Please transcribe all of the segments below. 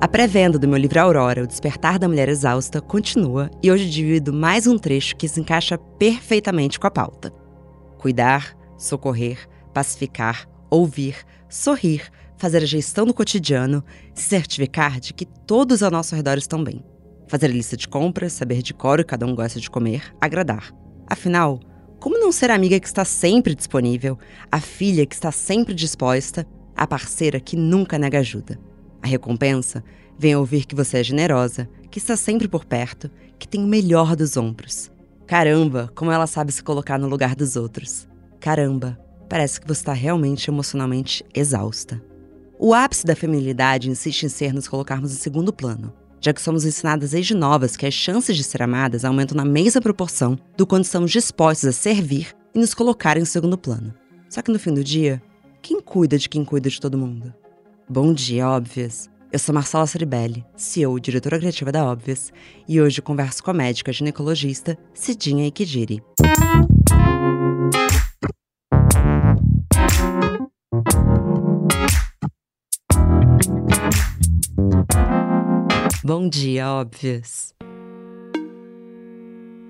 A pré-venda do meu livro Aurora, O Despertar da Mulher Exausta, continua e hoje divido mais um trecho que se encaixa perfeitamente com a pauta. Cuidar, socorrer, pacificar, ouvir, sorrir, fazer a gestão do cotidiano, se certificar de que todos ao nosso redor estão bem. Fazer lista de compras, saber de cor o que cada um gosta de comer, agradar. Afinal, como não ser a amiga que está sempre disponível, a filha que está sempre disposta, a parceira que nunca nega ajuda? A recompensa vem a ouvir que você é generosa, que está sempre por perto, que tem o melhor dos ombros. Caramba, como ela sabe se colocar no lugar dos outros. Caramba, parece que você está realmente emocionalmente exausta. O ápice da feminilidade insiste em ser nos colocarmos em segundo plano, já que somos ensinadas desde novas que as chances de ser amadas aumentam na mesma proporção do quando estamos dispostos a servir e nos colocar em segundo plano. Só que no fim do dia, quem cuida de quem cuida de todo mundo? Bom dia, óbvias! Eu sou Marcela Ceribelli, CEO e diretora criativa da Óbvias, e hoje converso com a médica ginecologista Cidinha Ikidiri. Bom dia, óbvias!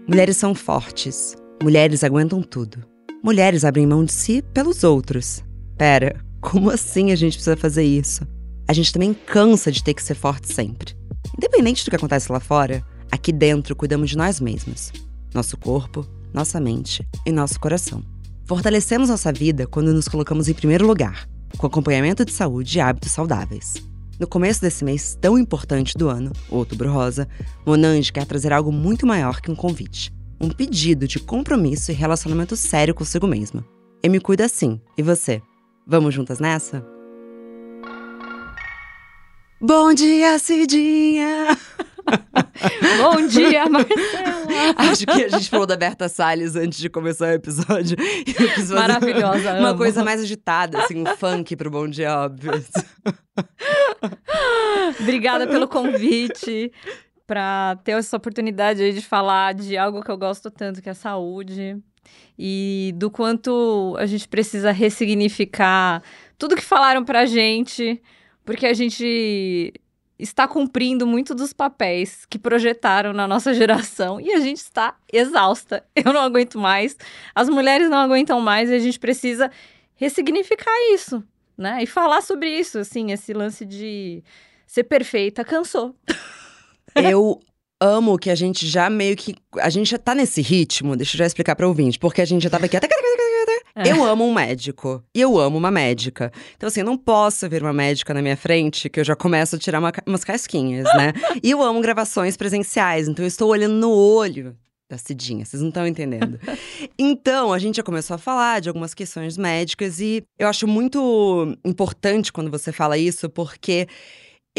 Mulheres são fortes. Mulheres aguentam tudo. Mulheres abrem mão de si pelos outros. Pera, como assim a gente precisa fazer isso? A gente também cansa de ter que ser forte sempre. Independente do que acontece lá fora, aqui dentro cuidamos de nós mesmos. Nosso corpo, nossa mente e nosso coração. Fortalecemos nossa vida quando nos colocamos em primeiro lugar, com acompanhamento de saúde e hábitos saudáveis. No começo desse mês tão importante do ano, Outubro Rosa, Monange quer trazer algo muito maior que um convite. Um pedido de compromisso e relacionamento sério consigo mesma. Eu me cuido assim, e você? Vamos juntas nessa? Bom dia, Cidinha! Bom dia, Marcela! Acho que a gente falou da Berta Salles antes de começar o episódio. Maravilhosa, Uma amo. coisa mais agitada, assim, um funk pro Bom Dia Óbvio. Obrigada pelo convite para ter essa oportunidade aí de falar de algo que eu gosto tanto, que é a saúde e do quanto a gente precisa ressignificar tudo que falaram pra gente, porque a gente está cumprindo muito dos papéis que projetaram na nossa geração e a gente está exausta. Eu não aguento mais, as mulheres não aguentam mais e a gente precisa ressignificar isso, né? E falar sobre isso, assim, esse lance de ser perfeita cansou. Eu amo que a gente já meio que. A gente já tá nesse ritmo, deixa eu já explicar pra ouvinte, porque a gente já tava aqui. até É. Eu amo um médico e eu amo uma médica. Então, assim, eu não posso ver uma médica na minha frente que eu já começo a tirar uma umas casquinhas, né? e eu amo gravações presenciais, então eu estou olhando no olho da Cidinha, vocês não estão entendendo. então, a gente já começou a falar de algumas questões médicas e eu acho muito importante quando você fala isso, porque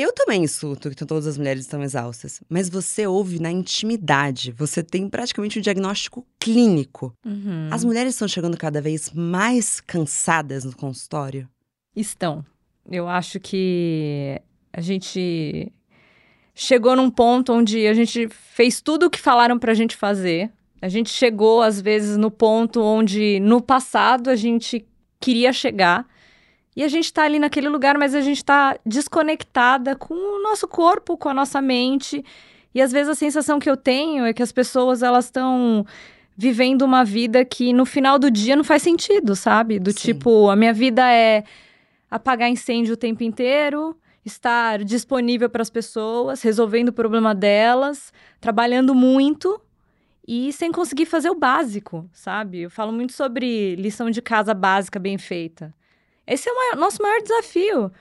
eu também insulto que todas as mulheres estão exaustas, mas você ouve na intimidade, você tem praticamente um diagnóstico clínico. Uhum. As mulheres estão chegando cada vez mais cansadas no consultório. Estão. Eu acho que a gente chegou num ponto onde a gente fez tudo o que falaram pra gente fazer. A gente chegou, às vezes, no ponto onde no passado a gente queria chegar. E a gente tá ali naquele lugar, mas a gente tá desconectada com o nosso corpo, com a nossa mente. E às vezes a sensação que eu tenho é que as pessoas elas estão vivendo uma vida que no final do dia não faz sentido, sabe? Do Sim. tipo, a minha vida é apagar incêndio o tempo inteiro, estar disponível para as pessoas, resolvendo o problema delas, trabalhando muito e sem conseguir fazer o básico, sabe? Eu falo muito sobre lição de casa básica bem feita. Esse é o maior- nosso maior desafio.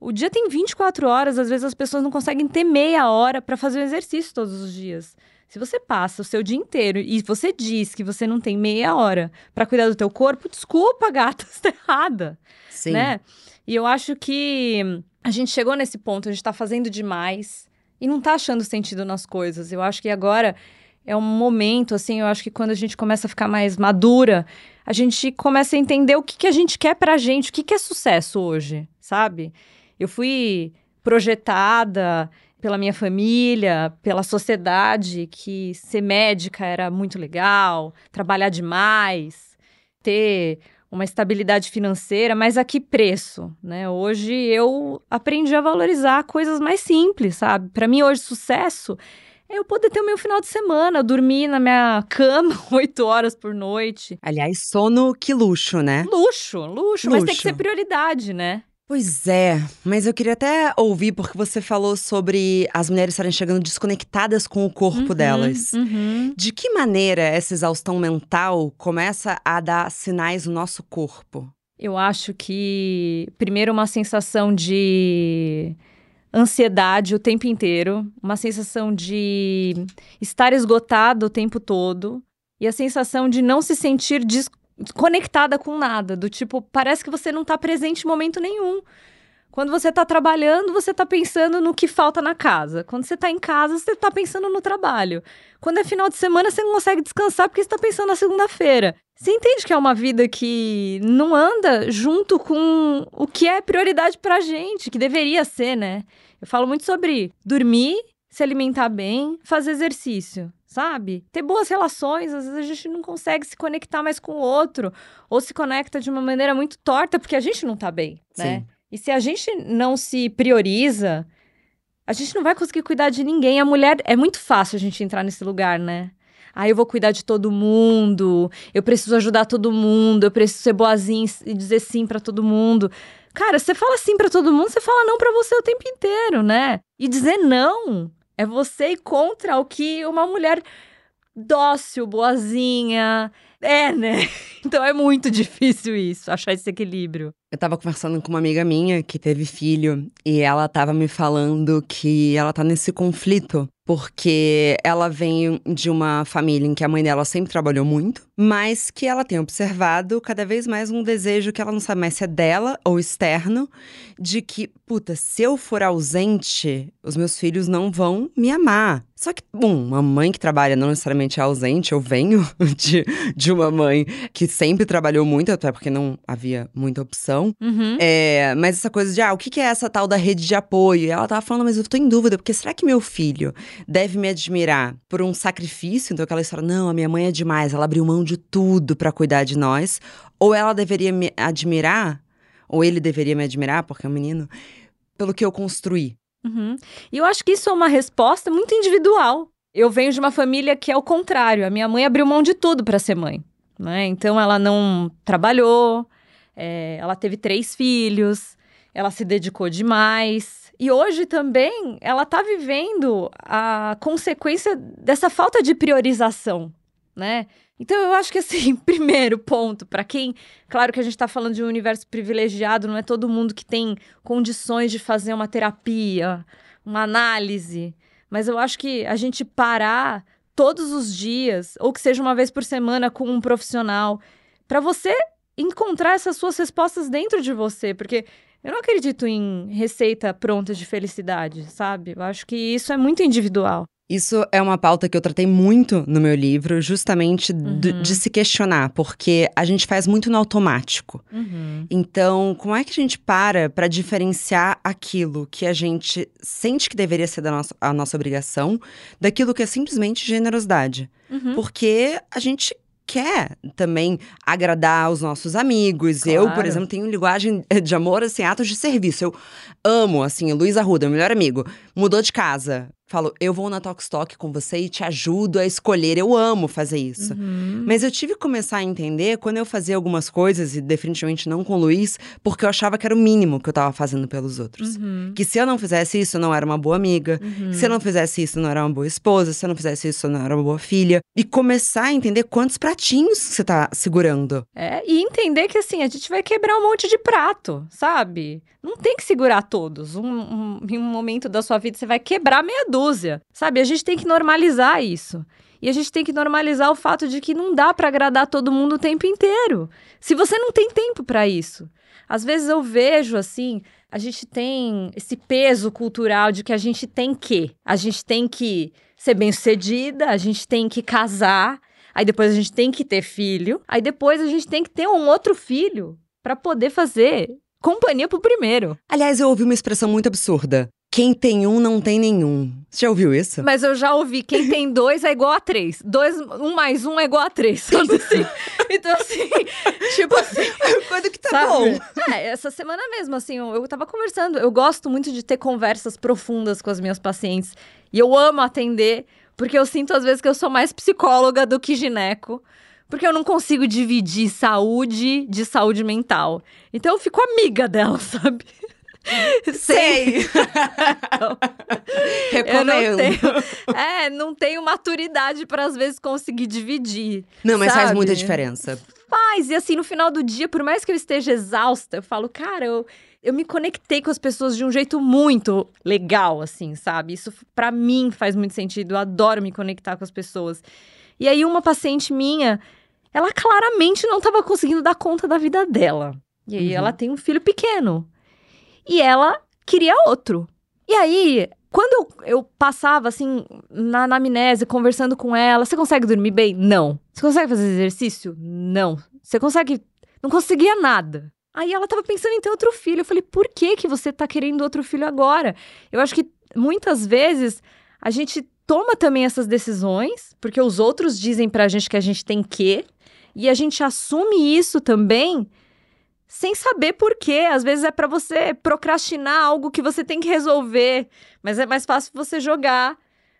O dia tem 24 horas, às vezes as pessoas não conseguem ter meia hora para fazer o exercício todos os dias. Se você passa o seu dia inteiro e você diz que você não tem meia hora para cuidar do teu corpo, desculpa, gata, você tá errada Sim. né? E eu acho que a gente chegou nesse ponto, a gente tá fazendo demais e não tá achando sentido nas coisas. Eu acho que agora é um momento, assim, eu acho que quando a gente começa a ficar mais madura, a gente começa a entender o que, que a gente quer pra gente, o que, que é sucesso hoje, sabe? Eu fui projetada pela minha família, pela sociedade, que ser médica era muito legal, trabalhar demais, ter uma estabilidade financeira, mas a que preço, né? Hoje eu aprendi a valorizar coisas mais simples, sabe? Para mim hoje sucesso eu poder ter o meu final de semana, dormir na minha cama oito horas por noite. Aliás, sono que luxo, né? Luxo, luxo, luxo. mas tem que ser prioridade, né? Pois é, mas eu queria até ouvir, porque você falou sobre as mulheres estarem chegando desconectadas com o corpo uhum, delas. Uhum. De que maneira essa exaustão mental começa a dar sinais no nosso corpo? Eu acho que, primeiro, uma sensação de ansiedade o tempo inteiro, uma sensação de estar esgotado o tempo todo e a sensação de não se sentir desconectada com nada, do tipo, parece que você não está presente em momento nenhum. Quando você está trabalhando, você está pensando no que falta na casa. Quando você está em casa, você está pensando no trabalho. Quando é final de semana, você não consegue descansar porque você está pensando na segunda-feira. Você entende que é uma vida que não anda junto com o que é prioridade pra gente, que deveria ser, né? Eu falo muito sobre dormir, se alimentar bem, fazer exercício, sabe? Ter boas relações, às vezes a gente não consegue se conectar mais com o outro, ou se conecta de uma maneira muito torta porque a gente não tá bem, né? Sim. E se a gente não se prioriza, a gente não vai conseguir cuidar de ninguém. A mulher é muito fácil a gente entrar nesse lugar, né? Ah, eu vou cuidar de todo mundo, eu preciso ajudar todo mundo, eu preciso ser boazinha e dizer sim para todo mundo. Cara, você fala sim para todo mundo, você fala não para você o tempo inteiro, né? E dizer não é você ir contra o que uma mulher dócil, boazinha, é, né? Então é muito difícil isso, achar esse equilíbrio. Eu tava conversando com uma amiga minha que teve filho e ela tava me falando que ela tá nesse conflito porque ela vem de uma família em que a mãe dela sempre trabalhou muito, mas que ela tem observado cada vez mais um desejo que ela não sabe mais se é dela ou externo, de que, puta, se eu for ausente, os meus filhos não vão me amar. Só que, bom, uma mãe que trabalha não necessariamente é ausente, eu venho de, de uma mãe que sempre trabalhou muito, até porque não havia muita opção. Uhum. É, mas essa coisa de, ah, o que é essa tal da rede de apoio? E ela tava falando, mas eu tô em dúvida, porque será que meu filho deve me admirar por um sacrifício? Então aquela história, não, a minha mãe é demais, ela abriu mão de tudo para cuidar de nós. Ou ela deveria me admirar, ou ele deveria me admirar, porque é um menino, pelo que eu construí. Uhum. E eu acho que isso é uma resposta muito individual. Eu venho de uma família que é o contrário. A minha mãe abriu mão de tudo para ser mãe. Né? Então ela não trabalhou, é, ela teve três filhos, ela se dedicou demais. E hoje também ela está vivendo a consequência dessa falta de priorização, né? Então eu acho que assim, primeiro ponto, para quem, claro que a gente está falando de um universo privilegiado, não é todo mundo que tem condições de fazer uma terapia, uma análise, mas eu acho que a gente parar todos os dias, ou que seja uma vez por semana com um profissional, para você encontrar essas suas respostas dentro de você, porque eu não acredito em receita pronta de felicidade, sabe? Eu acho que isso é muito individual. Isso é uma pauta que eu tratei muito no meu livro, justamente uhum. de se questionar, porque a gente faz muito no automático. Uhum. Então, como é que a gente para para diferenciar aquilo que a gente sente que deveria ser da nossa, a nossa obrigação daquilo que é simplesmente generosidade? Uhum. Porque a gente quer também agradar os nossos amigos. Claro. Eu, por exemplo, tenho linguagem de amor, assim, atos de serviço. Eu amo, assim, Luiz Arruda, meu melhor amigo, mudou de casa falo, eu vou na Talkstock com você e te ajudo a escolher. Eu amo fazer isso. Uhum. Mas eu tive que começar a entender quando eu fazia algumas coisas, e definitivamente não com o Luiz, porque eu achava que era o mínimo que eu tava fazendo pelos outros. Uhum. Que se eu não fizesse isso, eu não era uma boa amiga. Uhum. Se eu não fizesse isso, eu não era uma boa esposa. Se eu não fizesse isso, eu não era uma boa filha. E começar a entender quantos pratinhos você tá segurando. É, e entender que assim, a gente vai quebrar um monte de prato, sabe? Não tem que segurar todos. Um, um, em um momento da sua vida, você vai quebrar meia dúzia. Sabe? A gente tem que normalizar isso. E a gente tem que normalizar o fato de que não dá para agradar todo mundo o tempo inteiro. Se você não tem tempo para isso. Às vezes eu vejo assim, a gente tem esse peso cultural de que a gente tem que, a gente tem que ser bem-sucedida, a gente tem que casar, aí depois a gente tem que ter filho, aí depois a gente tem que ter um outro filho para poder fazer companhia pro primeiro. Aliás, eu ouvi uma expressão muito absurda Quem tem um não tem nenhum. Você já ouviu isso? Mas eu já ouvi, quem tem dois é igual a três. Dois, um mais um é igual a três. Sabe assim? Então, assim, tipo assim. Quando que tá sabe? bom? É, essa semana mesmo, assim, eu, eu tava conversando. Eu gosto muito de ter conversas profundas com as minhas pacientes. E eu amo atender, porque eu sinto às vezes que eu sou mais psicóloga do que gineco. Porque eu não consigo dividir saúde de saúde mental. Então eu fico amiga dela, sabe? Sei. Eu não Recomendo. tenho, é, não tenho maturidade para às vezes conseguir dividir. Não, mas faz sabe? muita diferença. Faz, e assim, no final do dia, por mais que eu esteja exausta, eu falo, cara, eu, eu me conectei com as pessoas de um jeito muito legal, assim, sabe? Isso pra mim faz muito sentido. Eu adoro me conectar com as pessoas. E aí, uma paciente minha, ela claramente não estava conseguindo dar conta da vida dela. E aí, Uhum. ela tem um filho pequeno. E ela queria outro. E aí, quando eu, passava, assim, na anamnese, conversando com ela, você consegue dormir bem? Não. Você consegue fazer exercício? Não. Você consegue. Não conseguia nada. Aí ela tava pensando em ter outro filho. Eu falei, por que, que você tá querendo outro filho agora? Eu acho que muitas vezes a gente toma também essas decisões, porque os outros dizem pra gente que a gente tem que, e a gente assume isso também sem saber por quê. Às vezes é pra você procrastinar algo que você tem que resolver, mas é mais fácil você jogar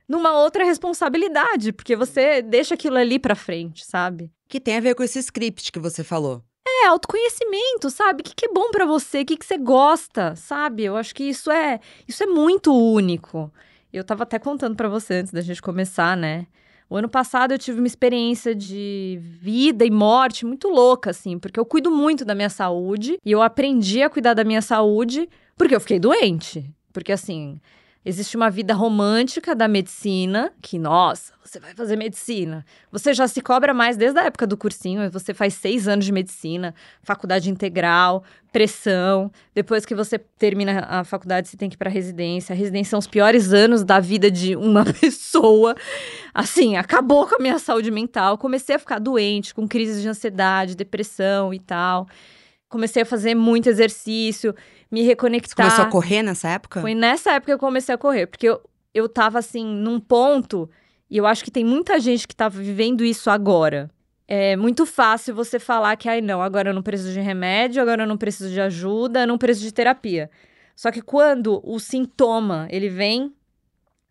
numa outra responsabilidade, porque você deixa aquilo ali pra frente, sabe? Que tem a ver com esse script que você falou. É, autoconhecimento, sabe? O que, que é bom pra você, o que, que você gosta, sabe? Eu acho que isso é, isso é muito único. Eu tava até contando pra você antes da gente começar, né? O ano passado eu tive uma experiência de vida e morte muito louca, assim, porque eu cuido muito da minha saúde e eu aprendi a cuidar da minha saúde porque eu fiquei doente. Porque, assim, existe uma vida romântica da medicina que, nossa, você vai fazer medicina. Você já se cobra mais desde a época do cursinho, você faz seis anos de medicina, faculdade integral, pressão. Depois que você termina a faculdade, você tem que ir para residência. A residência são os piores anos da vida de uma pessoa. Assim, acabou com a minha saúde mental. Comecei a ficar doente, com crises de ansiedade, depressão e tal. Comecei a fazer muito exercício, me Você reconectar. começou a correr nessa época? Foi nessa época que eu comecei a correr, porque eu, eu tava assim, num ponto, e eu acho que tem muita gente que tá vivendo isso agora. É muito fácil você falar que, ai, não, agora eu não preciso de remédio, agora eu não preciso de ajuda, eu não preciso de terapia. Só que quando o sintoma, ele vem,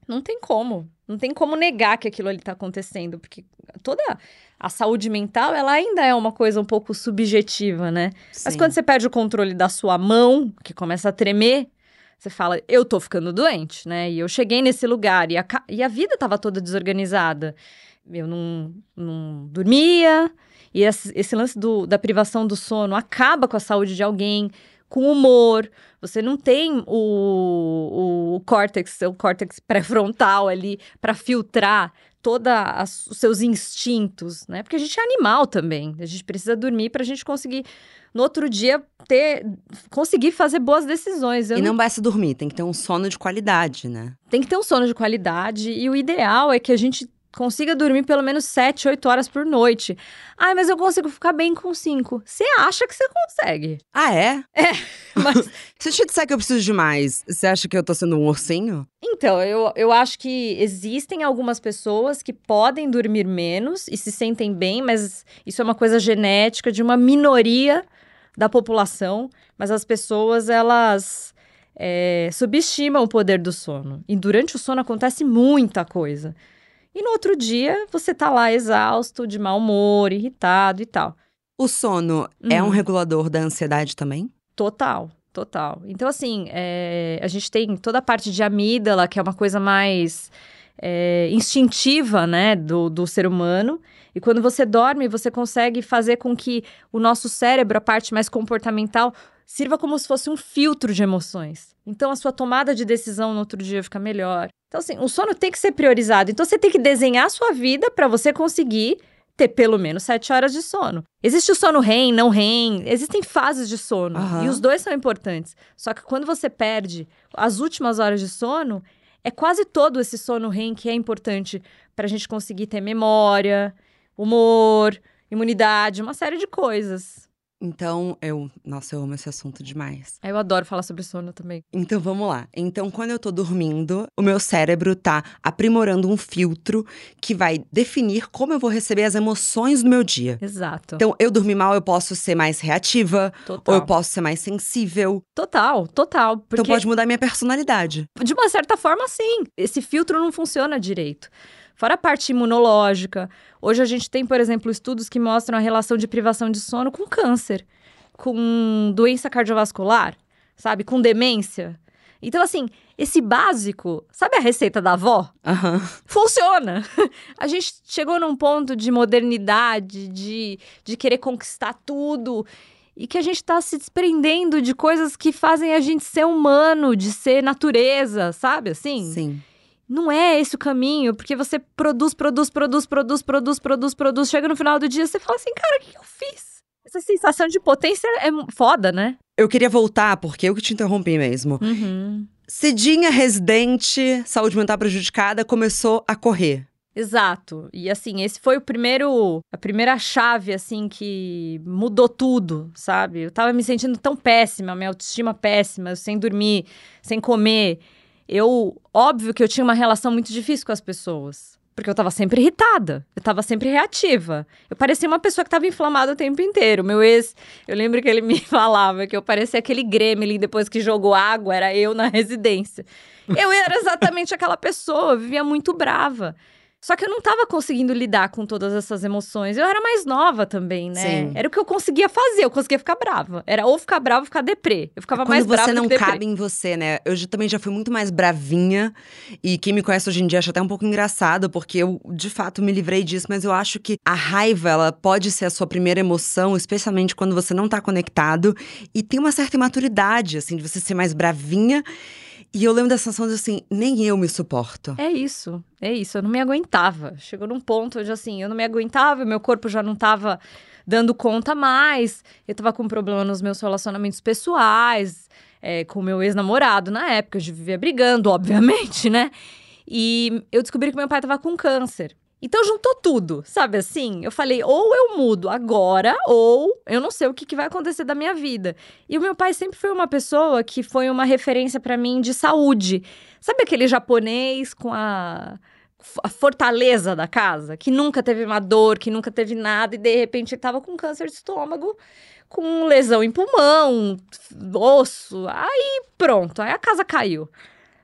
não tem como. Não tem como negar que aquilo ali tá acontecendo, porque toda a saúde mental, ela ainda é uma coisa um pouco subjetiva, né? Mas Sim. quando você perde o controle da sua mão, que começa a tremer, você fala, eu tô ficando doente, né? E eu cheguei nesse lugar e a, e a vida tava toda desorganizada. Eu não, não dormia, e esse, esse lance do- da privação do sono acaba com a saúde de alguém, com humor. Você não tem o, o, córtex, o córtex pré-frontal ali para filtrar todos os seus instintos, né? Porque a gente é animal também. A gente precisa dormir para a gente conseguir no outro dia ter conseguir fazer boas decisões. Eu E não basta dormir, tem que ter um sono de qualidade, né? tem que ter um sono de qualidade e o ideal é que a gente consiga dormir pelo menos 7, 8 horas por noite. Ai, mas eu consigo ficar bem com 5. Você acha que você consegue? Ah, é? Mas Se eu te disser que eu preciso de mais, você acha que eu tô sendo um ursinho? Então, eu, eu acho que existem algumas pessoas que podem dormir menos e se sentem bem, mas isso é uma coisa genética de uma minoria da população. Mas as pessoas, elas é, subestimam o poder do sono. E durante o sono acontece muita coisa. E no outro dia, você tá lá exausto, de mau humor, irritado e tal. O sono é um Uhum. regulador da ansiedade também? Total, total. Então, assim, é, a gente tem toda a parte de amígdala, que é uma coisa mais é, instintiva, né, do, do ser humano. E quando você dorme, você consegue fazer com que o nosso cérebro, a parte mais comportamental, sirva como se fosse um filtro de emoções. Então, a sua tomada de decisão no outro dia fica melhor. Então, assim, o sono tem que ser priorizado. Então, você tem que desenhar a sua vida para você conseguir ter pelo menos sete horas de sono. Existe o sono REM, não REM, existem fases de sono. Aham. E os dois são importantes. Só que quando você perde as últimas horas de sono, é quase todo esse sono REM que é importante para a gente conseguir ter memória, humor, imunidade, uma série de coisas. Então, eu. Nossa, eu amo esse assunto demais. Eu adoro falar sobre sono também. Então vamos lá. Então, quando eu tô dormindo, o meu cérebro tá aprimorando um filtro que vai definir como eu vou receber as emoções do meu dia. Exato. Então, eu dormir mal, eu posso ser mais reativa, total. ou eu posso ser mais sensível. Total, total. Porque Então pode mudar minha personalidade. de uma certa forma, sim. Esse filtro não funciona direito. Fora a parte imunológica. Hoje a gente tem, por exemplo, estudos que mostram a relação de privação de sono com câncer, com doença cardiovascular, sabe? Com demência. Então, assim, esse básico, sabe a receita da avó? Aham. Funciona! A gente chegou num ponto de modernidade, de, de querer conquistar tudo. E que a gente tá se desprendendo de coisas que fazem a gente ser humano, de ser natureza, sabe? Assim? Sim. Não é esse o caminho, porque você produz, produz, produz, produz, produz, produz, produz. Chega no final do dia, você fala assim, cara, o que eu fiz? Essa sensação de potência é foda, né? Eu queria voltar, porque eu que te interrompi mesmo. Uhum. Cidinha residente, saúde mental prejudicada, começou a correr. Exato. E assim, esse foi o primeiro, a primeira chave assim que mudou tudo, sabe? Eu tava me sentindo tão péssima, minha autoestima péssima, sem dormir, sem comer. Eu, óbvio que eu tinha uma relação muito difícil com as pessoas, porque eu tava sempre irritada, eu tava sempre reativa. Eu parecia uma pessoa que tava inflamada o tempo inteiro. Meu ex, eu lembro que ele me falava que eu parecia aquele gremlin depois que jogou água, era eu na residência. Eu era exatamente aquela pessoa, eu vivia muito brava. Só que eu não tava conseguindo lidar com todas essas emoções. Eu era mais nova também, né? Sim. Era o que eu conseguia fazer, eu conseguia ficar brava. Era ou ficar brava ou ficar deprê. Eu ficava Quando mais brava você do não cabe em você, né? Eu já- também já fui muito mais bravinha. E quem me conhece hoje em dia acha até um pouco engraçado, porque eu, de fato, me livrei disso. Mas eu acho que a raiva, ela pode ser a sua primeira emoção, especialmente quando você não tá conectado. E tem uma certa imaturidade, assim, de você ser mais bravinha. E eu lembro da sensação de, assim, nem eu me suporto. É isso, é isso. Eu não me aguentava. Chegou num ponto onde, assim, eu não me aguentava, meu corpo já não tava dando conta mais. Eu tava com problema nos meus relacionamentos pessoais, é, com meu ex-namorado na época. Eu vivia brigando, obviamente, né? E eu descobri que meu pai tava com câncer. Então juntou tudo, sabe assim? Eu falei, ou eu mudo agora, ou eu não sei o que, que vai acontecer da minha vida. E o meu pai sempre foi uma pessoa que foi uma referência pra mim de saúde. Sabe aquele japonês com a, a fortaleza da casa? Que nunca teve uma dor, que nunca teve nada, e de repente ele tava com câncer de estômago, com lesão em pulmão, osso. Aí pronto, aí a casa caiu.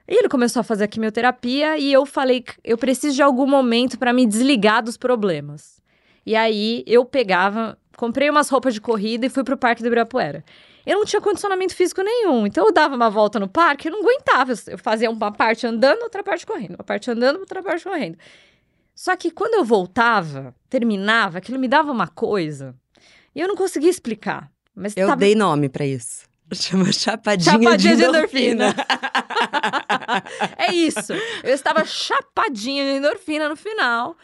E ele começou a fazer a quimioterapia e eu falei, eu preciso de algum momento para me desligar dos problemas. E aí eu pegava, comprei umas roupas de corrida e fui pro Parque do Ibirapuera. Eu não tinha condicionamento físico nenhum, então eu dava uma volta no parque, eu não aguentava. Eu fazia uma parte andando, outra parte correndo, uma parte andando, outra parte correndo. Só que quando eu voltava, terminava, aquilo me dava uma coisa. E eu não conseguia explicar. Mas Eu tava... dei nome pra isso. Chama chapadinha, Chapadinha de de endorfina. é isso. Eu estava chapadinha de endorfina no final.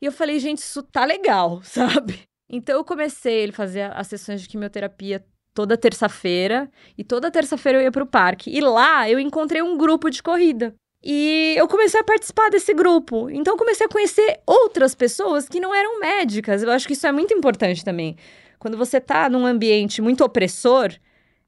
E eu falei, gente, isso tá legal, sabe? Então eu comecei, ele fazia as sessões de quimioterapia toda terça-feira. E toda terça-feira eu ia pro parque. E lá eu encontrei um grupo de corrida. E eu comecei a participar desse grupo. Então eu comecei a conhecer outras pessoas que não eram médicas. Eu acho que isso é muito importante também. Quando você tá num ambiente muito opressor,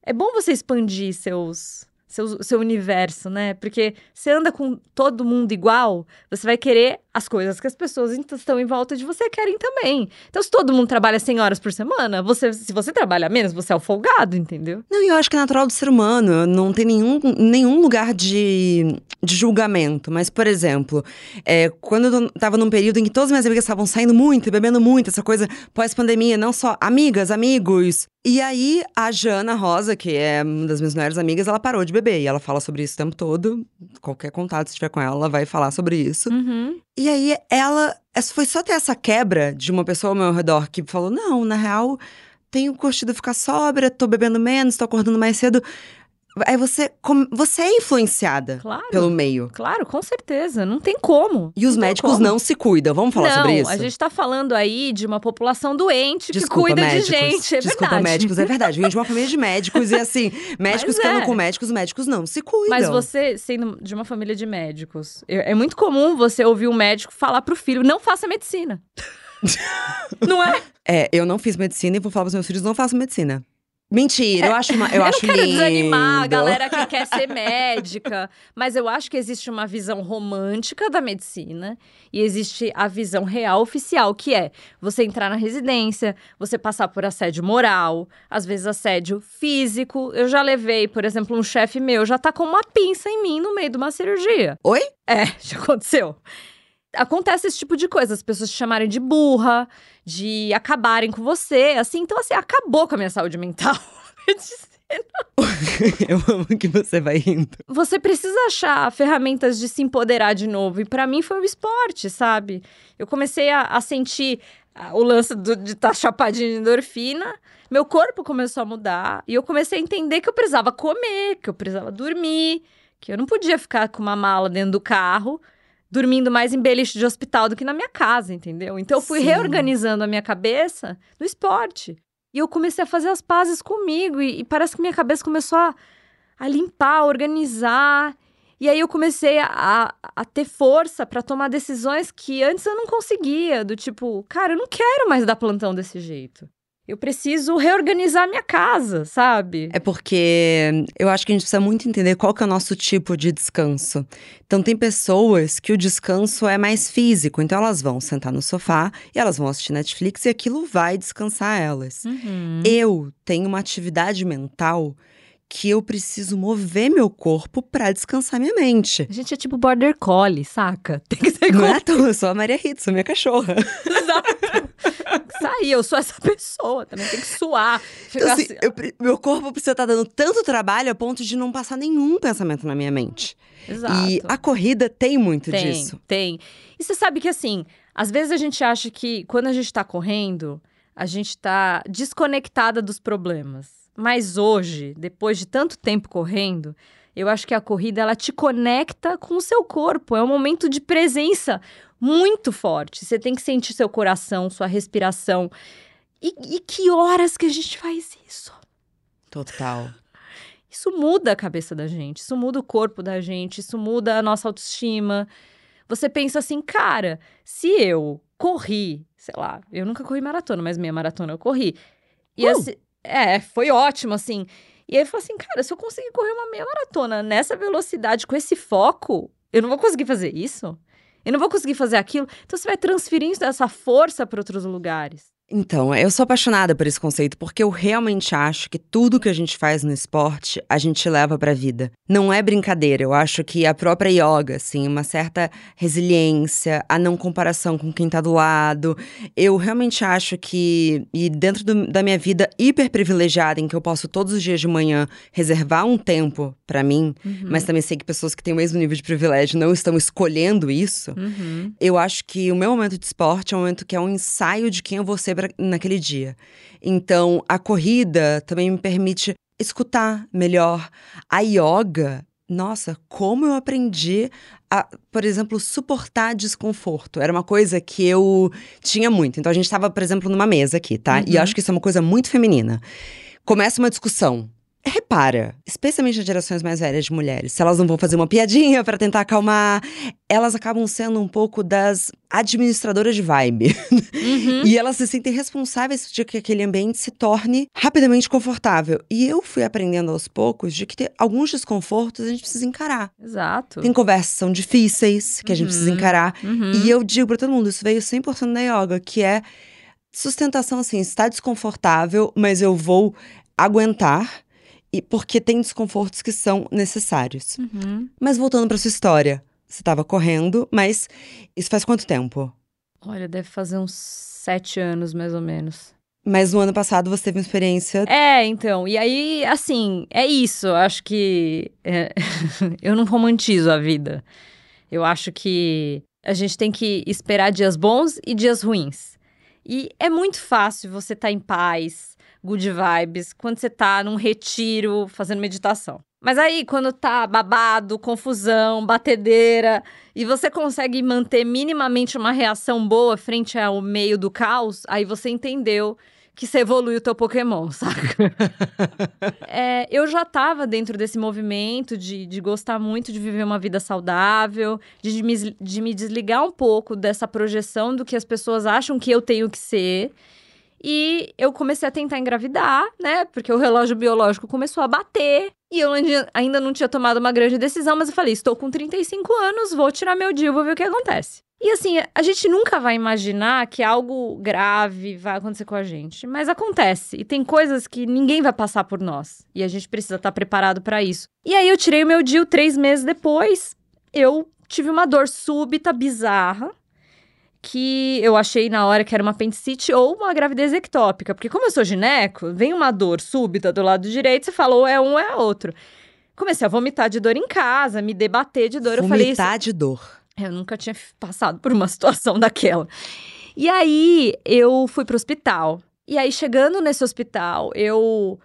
é bom você expandir seus, seus, seu universo, né? Porque você anda com todo mundo igual, você vai querer as coisas que as pessoas estão em volta de você querem também. Então, se todo mundo trabalha 100 horas por semana, você, se você trabalha menos, você é o folgado, entendeu? Não, e eu acho que é natural do ser humano, não tem nenhum, nenhum lugar de, de julgamento. Mas, por exemplo, é, quando eu tava num período em que todas as minhas amigas estavam saindo muito, e bebendo muito, essa coisa pós-pandemia, não só amigas, amigos. E aí, a Jana Rosa, que é uma das minhas melhores amigas, ela parou de beber. E ela fala sobre isso o tempo todo. Qualquer contato, se tiver com ela, ela vai falar sobre isso. Uhum. E aí, ela. essa- Foi só ter essa quebra de uma pessoa ao meu redor que falou: não, na real, tenho curtido ficar sóbria, tô bebendo menos, tô acordando mais cedo. Aí você, com- você é influenciada Claro. pelo meio. Claro, com certeza. Não tem como. E os Não médicos como. não se cuidam. Vamos falar não, sobre isso? a gente tá falando aí de uma população doente que Desculpa, cuida médicos. de gente. É Desculpa, verdade. médicos, é verdade. Vem de uma família de médicos e assim, médicos que andam é. com médicos, médicos não se cuidam. Mas você, sendo de uma família de médicos, é é muito comum você ouvir um médico falar pro filho: não faça medicina. não é? É, eu não fiz medicina e vou falar pros meus filhos, não faço medicina. Mentira, eu acho, uma, eu, Eu acho não quero lindo. desanimar a galera que quer ser médica, mas eu acho que existe uma visão romântica da medicina e existe a visão real oficial, que é você entrar na residência, você passar por assédio moral, às vezes assédio físico. Eu já levei, por exemplo, um chefe meu já tá com uma pinça em mim no meio de uma cirurgia. Oi? É, já aconteceu. Acontece esse tipo de coisa, as pessoas te chamarem de burra, de acabarem com você, assim. Então, assim, acabou com a minha saúde mental. Eu amo que você vai rindo. você precisa achar ferramentas de se empoderar de novo. E pra mim foi o esporte, sabe? Eu comecei a, a sentir ah, o lance do- de estar chapadinho de endorfina. Meu corpo começou a mudar. E eu comecei a entender que eu precisava comer, que eu precisava dormir, que eu não podia ficar com uma mala dentro do carro. Dormindo mais em beliche de hospital do que na minha casa, entendeu? Então eu fui Sim. reorganizando a minha cabeça no esporte. E eu comecei a fazer as pazes comigo. E, e parece que minha cabeça começou a, a limpar, a organizar. E aí eu comecei a, a, a ter força pra tomar decisões que antes eu não conseguia. Do tipo, cara, eu não quero mais dar plantão desse jeito. Eu preciso reorganizar minha casa, sabe? É porque eu acho que a gente precisa muito entender qual que é o nosso tipo de descanso. Então, tem pessoas que o descanso é mais físico, então elas vão sentar no sofá e elas vão assistir Netflix e aquilo vai descansar elas. Uhum. Eu tenho uma atividade mental que eu preciso mover meu corpo pra descansar minha mente. A gente é tipo border collie, saca? Tem que ser Não é à toa, eu sou a Maria Rita, sou minha cachorra. Exato. Sair, eu sou essa pessoa, também tem que suar. Então, assim, assim, eu meu corpo precisa estar dando tanto trabalho a ponto de não passar nenhum pensamento na minha mente. Exato. E a corrida tem muito tem, disso. tem. E você sabe que assim, às vezes a gente acha que quando a gente tá correndo, a gente tá desconectada dos problemas. Mas hoje, depois de tanto tempo correndo, eu acho que a corrida ela te conecta com o seu corpo. É um momento de presença muito forte. Você tem que sentir seu coração, sua respiração. E, e que horas que a gente faz isso? Total. Isso muda a cabeça da gente, isso muda o corpo da gente, isso muda a nossa autoestima. Você pensa assim, cara, se eu corri, sei lá, eu nunca corri maratona, mas minha maratona eu corri. E Uh! assim, é, foi ótimo, assim. E aí eu falei assim, cara, se eu conseguir correr uma meia maratona nessa velocidade, com esse foco, eu não vou conseguir fazer isso. Eu não vou conseguir fazer aquilo. Então você vai transferindo essa força para outros lugares. Então, eu sou apaixonada por esse conceito porque eu realmente acho que tudo que a gente faz no esporte, a gente leva pra vida. Não é brincadeira, eu acho que a própria yoga, assim, uma certa resiliência, a não comparação com quem tá do lado. Eu realmente acho que, e dentro do- da minha vida hiper privilegiada, em que eu posso todos os dias de manhã reservar um tempo pra mim, mas também sei que pessoas que têm o mesmo nível de privilégio não estão escolhendo isso. Uhum. Eu acho que o meu momento de esporte é um momento que é um ensaio de quem eu vou ser naquele dia. Então, a corrida também me permite escutar melhor. A yoga, nossa, como eu aprendi a, por exemplo, suportar desconforto. Era uma coisa que eu tinha muito. Então, a gente estava, por exemplo, numa mesa aqui, tá? E eu Uhum. acho que isso é uma coisa muito feminina. Começa uma discussão. Repara, especialmente as gerações mais velhas de mulheres, se elas não vão fazer uma piadinha pra tentar acalmar, elas acabam sendo um pouco das administradoras de vibe. Uhum. E elas se sentem responsáveis de que aquele ambiente se torne rapidamente confortável. E eu fui aprendendo aos poucos de que ter alguns desconfortos a gente precisa encarar. Exato. Tem conversas que são difíceis que a gente precisa Uhum. encarar. Uhum. E eu digo pra todo mundo, isso veio 100% da yoga, que é sustentação assim, está desconfortável, mas eu vou aguentar. E porque tem desconfortos que são necessários. Uhum. Mas voltando pra sua história, você estava correndo, mas isso faz quanto tempo? Olha, deve fazer uns sete anos, mais ou menos. Mas no ano passado você teve uma experiência. É, então. E aí, assim, é isso. Eu acho que. é, eu não romantizo a vida. Eu acho que a gente tem que esperar dias bons e dias ruins. E é muito fácil você estar em paz, good vibes, quando você tá num retiro fazendo meditação. Mas aí, quando tá babado, confusão, batedeira, e você consegue manter minimamente uma reação boa frente ao meio do caos, aí você entendeu que você evolui o teu Pokémon, saca? é, eu já tava dentro desse movimento de, de gostar muito de viver uma vida saudável, de me, de me desligar um pouco dessa projeção do que as pessoas acham que eu tenho que ser. E eu comecei a tentar engravidar, né? Porque o relógio biológico começou a bater. E eu ainda não tinha tomado uma grande decisão, mas eu falei: estou com 35 anos, vou tirar meu dia, vou ver o que acontece. E assim, a gente nunca vai imaginar que algo grave vai acontecer com a gente, mas acontece. E tem coisas que ninguém vai passar por nós. E a gente precisa estar preparado para isso. E aí eu tirei o meu DIU três meses depois. Eu tive uma dor súbita, bizarra, que eu achei na hora que era uma apendicite ou uma gravidez ectópica. Porque como eu sou gineco, vem uma dor súbita do lado direito, você fala ou é um ou é outro. Comecei a vomitar de dor em casa, me debater de dor. Vomitar eu falei, Vomitar de dor. Eu nunca tinha passado por uma situação daquela. E aí eu fui pro hospital. E aí, chegando nesse hospital, eu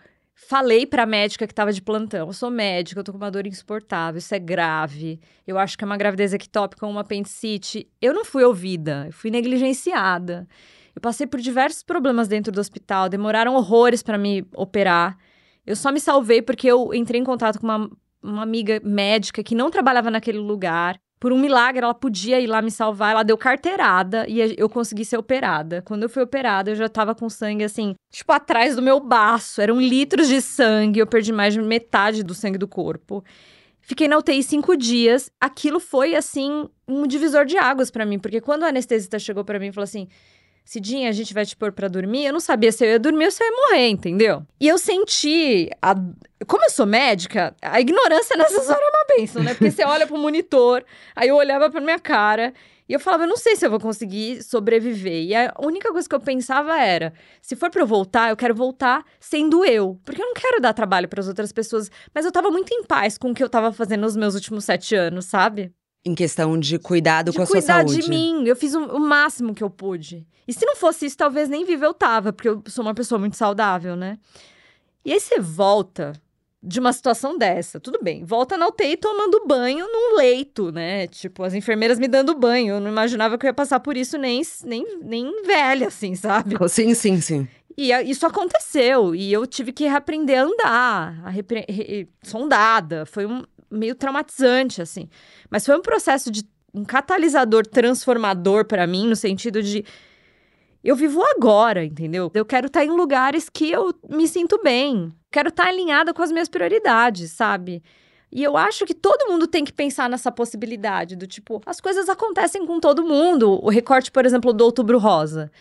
falei pra médica que tava de plantão: eu sou médica, eu tô com uma dor insuportável, isso é grave. Eu acho que é uma gravidez ectópica uma apendicite. Eu não fui ouvida, eu fui negligenciada. Eu passei por diversos problemas dentro do hospital, demoraram horrores para me operar. Eu só me salvei porque eu entrei em contato com uma, uma amiga médica que não trabalhava naquele lugar por um milagre, ela podia ir lá me salvar. Ela deu carteirada e eu consegui ser operada. Quando eu fui operada, eu já tava com sangue assim, tipo, atrás do meu baço. Eram litros de sangue. Eu perdi mais de metade do sangue do corpo. Fiquei na UTI cinco dias. Aquilo foi, assim, um divisor de águas para mim. Porque quando o anestesista chegou para mim e falou assim: Cidinha, a gente vai te pôr pra dormir. Eu não sabia se eu ia dormir ou se eu ia morrer, entendeu? E eu senti. A... Como eu sou médica, a ignorância nessas horas é uma benção, né? Porque você olha pro monitor, aí eu olhava pra minha cara e eu falava, eu não sei se eu vou conseguir sobreviver. E a única coisa que eu pensava era: se for pra eu voltar, eu quero voltar sendo eu. Porque eu não quero dar trabalho para as outras pessoas. Mas eu tava muito em paz com o que eu tava fazendo nos meus últimos sete anos, sabe? Em questão de cuidado de com a sua saúde. cuidar de mim. Eu fiz o, o, máximo que eu pude. E se não fosse isso, talvez nem viver eu tava, porque eu sou uma pessoa muito saudável, né? E aí você volta de uma situação dessa, tudo bem, volta na UTI tomando banho num leito, né? Tipo, as enfermeiras me dando banho. Eu não imaginava que eu ia passar por isso nem, nem, nem velha, assim, sabe? Sim, sim, sim. E isso aconteceu, e eu tive que reaprender a andar, a repre... sondada. Foi um, meio traumatizante, assim. Mas foi um processo de um catalisador transformador para mim, no sentido de eu vivo agora, entendeu? Eu quero estar tá em lugares que eu me sinto bem. Quero estar tá alinhada com as minhas prioridades, sabe? E eu acho que todo mundo tem que pensar nessa possibilidade do tipo, as coisas acontecem com todo mundo. O recorte, por exemplo, do Outubro Rosa.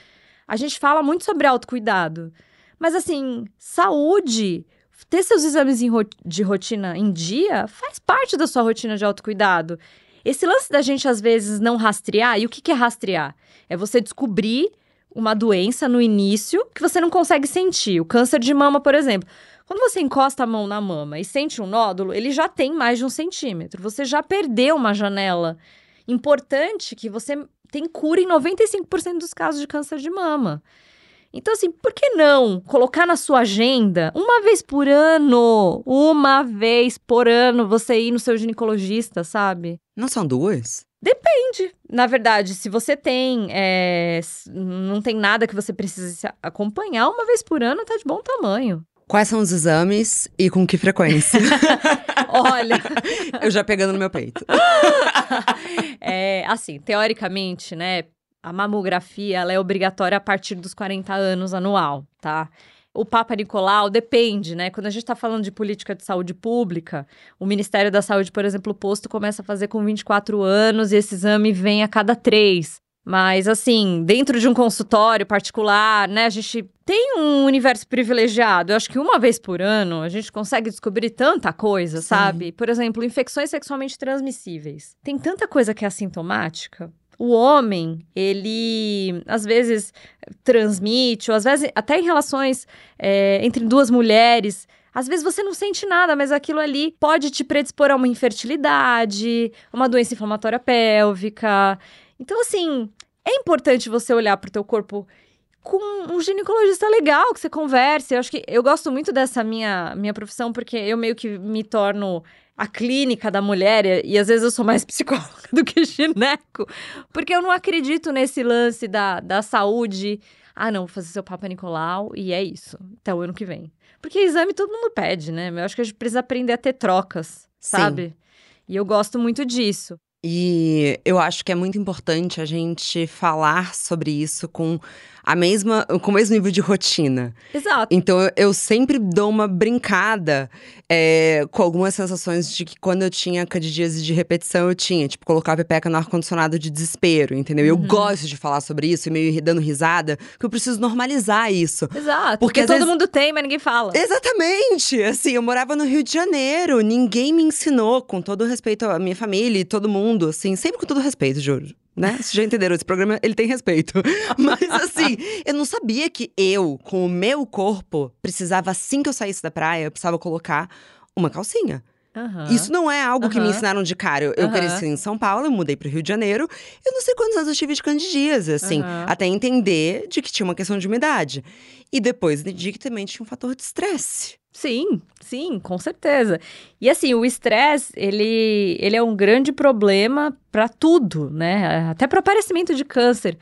A gente fala muito sobre autocuidado. Mas assim, saúde, ter seus exames de rotina em dia faz parte da sua rotina de autocuidado. Esse lance da gente, às vezes, não rastrear, e o que, que é rastrear? É você descobrir uma doença no início que você não consegue sentir. O câncer de mama, por exemplo. Quando você encosta a mão na mama e sente um nódulo, ele já tem mais de um centímetro. Você já perdeu uma janela importante que você tem cura em 95% dos casos de câncer de mama. Então, assim, por que não colocar na sua agenda uma vez por ano? Uma vez por ano você ir no seu ginecologista, sabe? Não são duas? Depende. Na verdade, se você tem. É, não tem nada que você precise acompanhar, uma vez por ano tá de bom tamanho. Quais são os exames e com que frequência? Olha. Eu já pegando no meu peito. é, assim, teoricamente, né? A mamografia ela é obrigatória a partir dos 40 anos anual, tá? O Papa Nicolau depende, né? Quando a gente está falando de política de saúde pública, o Ministério da Saúde, por exemplo, o posto começa a fazer com 24 anos e esse exame vem a cada três. Mas, assim, dentro de um consultório particular, né, a gente tem um universo privilegiado. Eu acho que uma vez por ano a gente consegue descobrir tanta coisa, Sim. sabe? Por exemplo, infecções sexualmente transmissíveis. Tem tanta coisa que é assintomática o homem, ele às vezes transmite, ou às vezes até em relações é, entre duas mulheres. Às vezes você não sente nada, mas aquilo ali pode te predispor a uma infertilidade, uma doença inflamatória pélvica. Então, assim, é importante você olhar para o teu corpo com um ginecologista legal, que você converse. Eu acho que eu gosto muito dessa minha, minha profissão, porque eu meio que me torno a clínica da mulher, e, e às vezes eu sou mais psicóloga do que gineco, porque eu não acredito nesse lance da, da saúde Ah, não, vou fazer seu Papa Nicolau e é isso. Até o ano que vem. Porque exame todo mundo pede, né? Eu acho que a gente precisa aprender a ter trocas, Sim. sabe? E eu gosto muito disso. E eu acho que é muito importante a gente falar sobre isso com a mesma, com o mesmo nível de rotina. Exato. Então eu, eu sempre dou uma brincada é, com algumas sensações de que quando eu tinha candidíase de repetição, eu tinha, tipo, colocar a pepeca no ar-condicionado de desespero, entendeu? Eu Uhum. gosto de falar sobre isso e meio dando risada, porque eu preciso normalizar isso. Exato. Porque Porque, todo vezes- mundo tem, mas ninguém fala. Exatamente! Assim, eu morava no Rio de Janeiro, ninguém me ensinou, com todo respeito à minha família e todo mundo, assim, sempre com todo respeito, juro. Né? Vocês já entenderam, esse programa, ele tem respeito. Mas assim, eu não sabia que eu, com o meu corpo, precisava, assim que eu saísse da praia, eu precisava colocar uma calcinha. Aham. Isso não é algo que me ensinaram de cara. Eu, eu Aham. cresci em São Paulo, eu mudei pro Rio de Janeiro. Eu não sei quantos anos eu tive de candidíase, assim. Até entender de que tinha uma questão de umidade. E depois entendi que também tinha um fator de estresse. Sim, sim, com certeza. E assim, o estresse, ele, ele é um grande problema para tudo, né? Até para o aparecimento de câncer.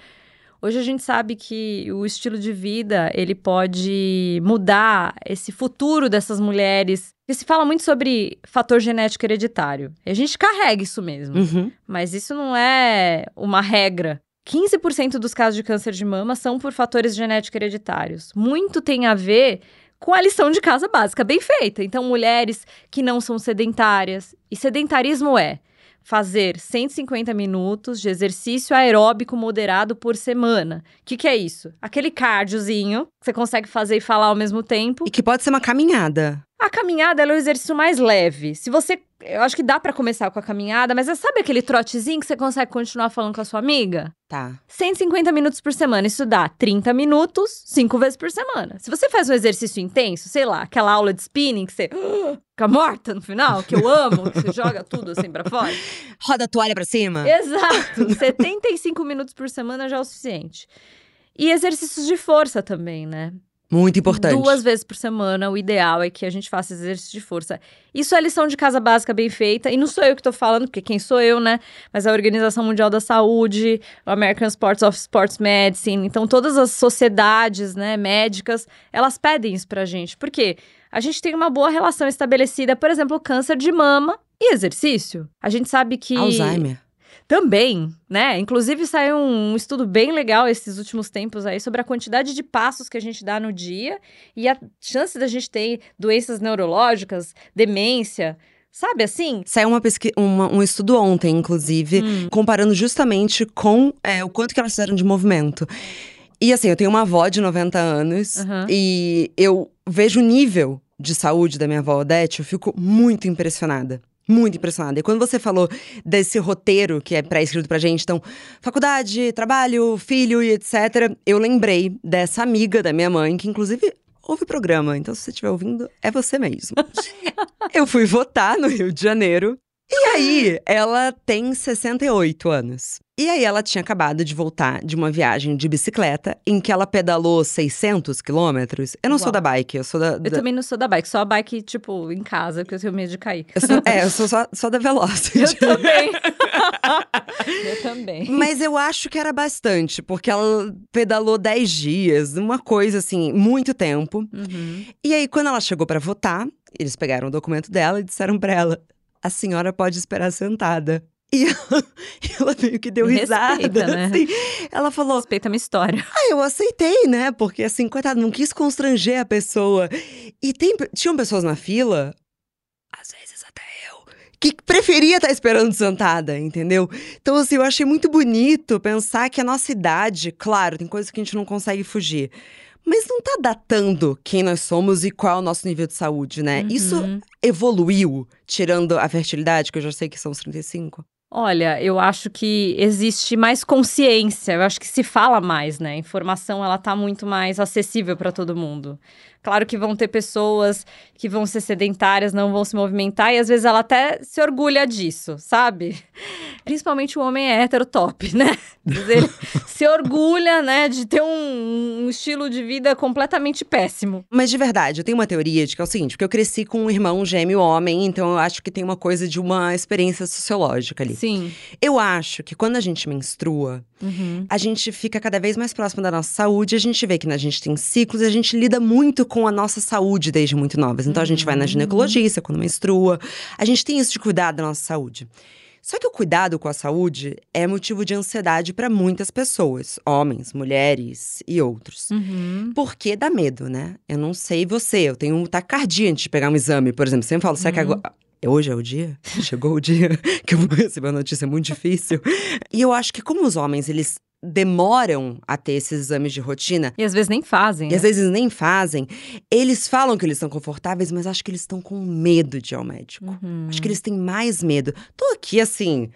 Hoje a gente sabe que o estilo de vida, ele pode mudar esse futuro dessas mulheres. E se fala muito sobre fator genético hereditário. E a gente carrega isso mesmo. Uhum. Mas isso não é uma regra. 15% dos casos de câncer de mama são por fatores genéticos hereditários. Muito tem a ver com a lição de casa básica bem feita. Então, mulheres que não são sedentárias. E sedentarismo é fazer 150 minutos de exercício aeróbico moderado por semana. O que, que é isso? Aquele cardiozinho que você consegue fazer e falar ao mesmo tempo. E que pode ser uma caminhada. A caminhada ela é o exercício mais leve. Se você. Eu acho que dá pra começar com a caminhada, mas é, sabe aquele trotezinho que você consegue continuar falando com a sua amiga? Tá. 150 minutos por semana. Isso dá 30 minutos, cinco vezes por semana. Se você faz um exercício intenso, sei lá, aquela aula de spinning que você fica morta no final, que eu amo, que você joga tudo assim pra fora. Roda a toalha pra cima. Exato. 75 minutos por semana já é o suficiente. E exercícios de força também, né? Muito importante. Duas vezes por semana, o ideal é que a gente faça exercício de força. Isso é lição de casa básica bem feita, e não sou eu que tô falando, porque quem sou eu, né? Mas a Organização Mundial da Saúde, o American Sports of Sports Medicine, então todas as sociedades, né, médicas, elas pedem isso pra gente. Por quê? A gente tem uma boa relação estabelecida, por exemplo, câncer de mama e exercício. A gente sabe que Alzheimer. Também, né? Inclusive saiu um estudo bem legal esses últimos tempos aí sobre a quantidade de passos que a gente dá no dia e a chance da gente ter doenças neurológicas, demência, sabe assim? Saiu uma pesqui... uma- um estudo ontem, inclusive, Hum. comparando justamente com é, o quanto que elas fizeram de movimento. E assim, eu tenho uma avó de 90 anos Aham. e eu vejo o nível de saúde da minha avó Odete, eu fico muito impressionada. Muito impressionada. E quando você falou desse roteiro que é pré-escrito pra gente, então, faculdade, trabalho, filho e etc., eu lembrei dessa amiga da minha mãe, que inclusive ouve o programa. Então, se você estiver ouvindo, é você mesmo. eu fui votar no Rio de Janeiro. E aí, ela tem 68 anos. E aí, ela tinha acabado de voltar de uma viagem de bicicleta em que ela pedalou 600 quilômetros. Eu não sou Uau. da bike, eu sou da. Eu da- também não sou da bike, só a bike, tipo, em casa, porque eu tenho medo de cair. eu sou- é, eu sou só, só da Velocity. Eu também. eu também. Mas eu acho que era bastante, porque ela pedalou 10 dias, uma coisa assim, muito tempo. Uhum. E aí, quando ela chegou pra votar, eles pegaram o documento dela e disseram pra ela: a senhora pode esperar sentada. E ela, ela meio que deu risada. respeita, né? assim. Ela falou: Respeita a minha história. Ah, eu aceitei, né? Porque assim, coitado, não quis constranger a pessoa. E tem, tinham pessoas na fila, às vezes até eu, que preferia estar esperando sentada, entendeu? Então, assim, eu achei muito bonito pensar que a nossa idade, claro, tem coisas que a gente não consegue fugir. Mas não tá datando quem nós somos e qual é o nosso nível de saúde, né? Isso Uhum. evoluiu, tirando a fertilidade, que eu já sei que são os 35. Olha, eu acho que existe mais consciência, eu acho que se fala mais, né? A informação ela tá muito mais acessível para todo mundo. Claro que vão ter pessoas que vão ser sedentárias, não vão se movimentar, e às vezes ela até se orgulha disso, sabe? Principalmente o homem é hétero top, né? Ele se orgulha, né, de ter um, um, estilo de vida completamente péssimo. Mas de verdade, eu tenho uma teoria de que é o seguinte, porque eu cresci com um irmão gêmeo homem, então eu acho que tem uma coisa de uma experiência sociológica ali. Sim. Eu acho que quando a gente menstrua, uhum. a gente fica cada vez mais próximo da nossa saúde, a gente vê que a gente tem ciclos e a gente lida muito com a nossa saúde desde muito novas. Então a gente vai na uhum. ginecologista quando menstrua. A gente tem isso de cuidar da nossa saúde. Só que o cuidado com a saúde é motivo de ansiedade para muitas pessoas, homens, mulheres e outros. Uhum. Porque dá medo, né? Eu não sei você, eu tenho um taquicardia antes de pegar um exame, por exemplo. Sempre falo, será que uhum. agora. Hoje é o dia? Chegou o dia que eu vou receber uma notícia muito difícil. E eu acho que, como os homens, eles demoram a ter esses exames de rotina. E às vezes nem fazem. E né? às vezes nem fazem. Eles falam que eles estão confortáveis, mas acho que eles estão com medo de ir ao médico. Uhum. Acho que eles têm mais medo. Tô aqui assim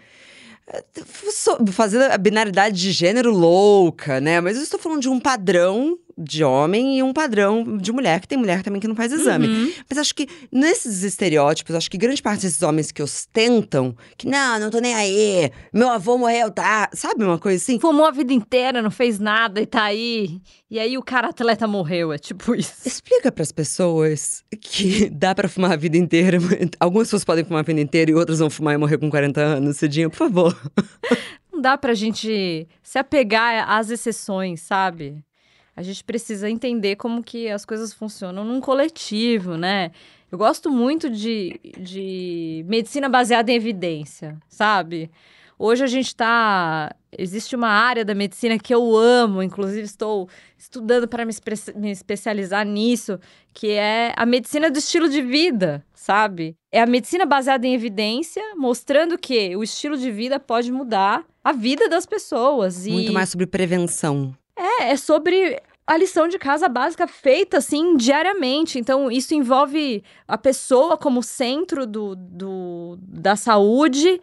fazendo a binaridade de gênero louca, né? Mas eu estou falando de um padrão de homem e um padrão de mulher, que tem mulher também que não faz exame. Uhum. Mas acho que nesses estereótipos, acho que grande parte desses homens que ostentam, que não, não tô nem aí, meu avô morreu, tá? Sabe uma coisa assim? Fumou a vida inteira, não fez nada e tá aí. E aí o cara atleta morreu, é tipo isso. Explica para as pessoas que dá para fumar a vida inteira. Algumas pessoas podem fumar a vida inteira e outras vão fumar e morrer com 40 anos, Cidinha, por favor. Não dá pra gente se apegar às exceções, sabe? A gente precisa entender como que as coisas funcionam num coletivo, né? Eu gosto muito de, de medicina baseada em evidência, sabe? Hoje a gente está. Existe uma área da medicina que eu amo, inclusive estou estudando para me, me, especializar nisso, que é a medicina do estilo de vida, sabe? É a medicina baseada em evidência, mostrando que o estilo de vida pode mudar a vida das pessoas. Muito e... mais sobre prevenção. É, é sobre a lição de casa básica feita assim diariamente. Então, isso envolve a pessoa como centro do, do, da saúde,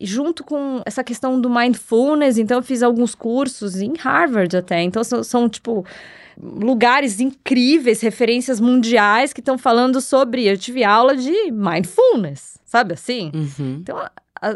junto com essa questão do mindfulness. Então, eu fiz alguns cursos em Harvard até. Então, são, são tipo lugares incríveis, referências mundiais que estão falando sobre. Eu tive aula de mindfulness, sabe assim? Uhum. Então, a,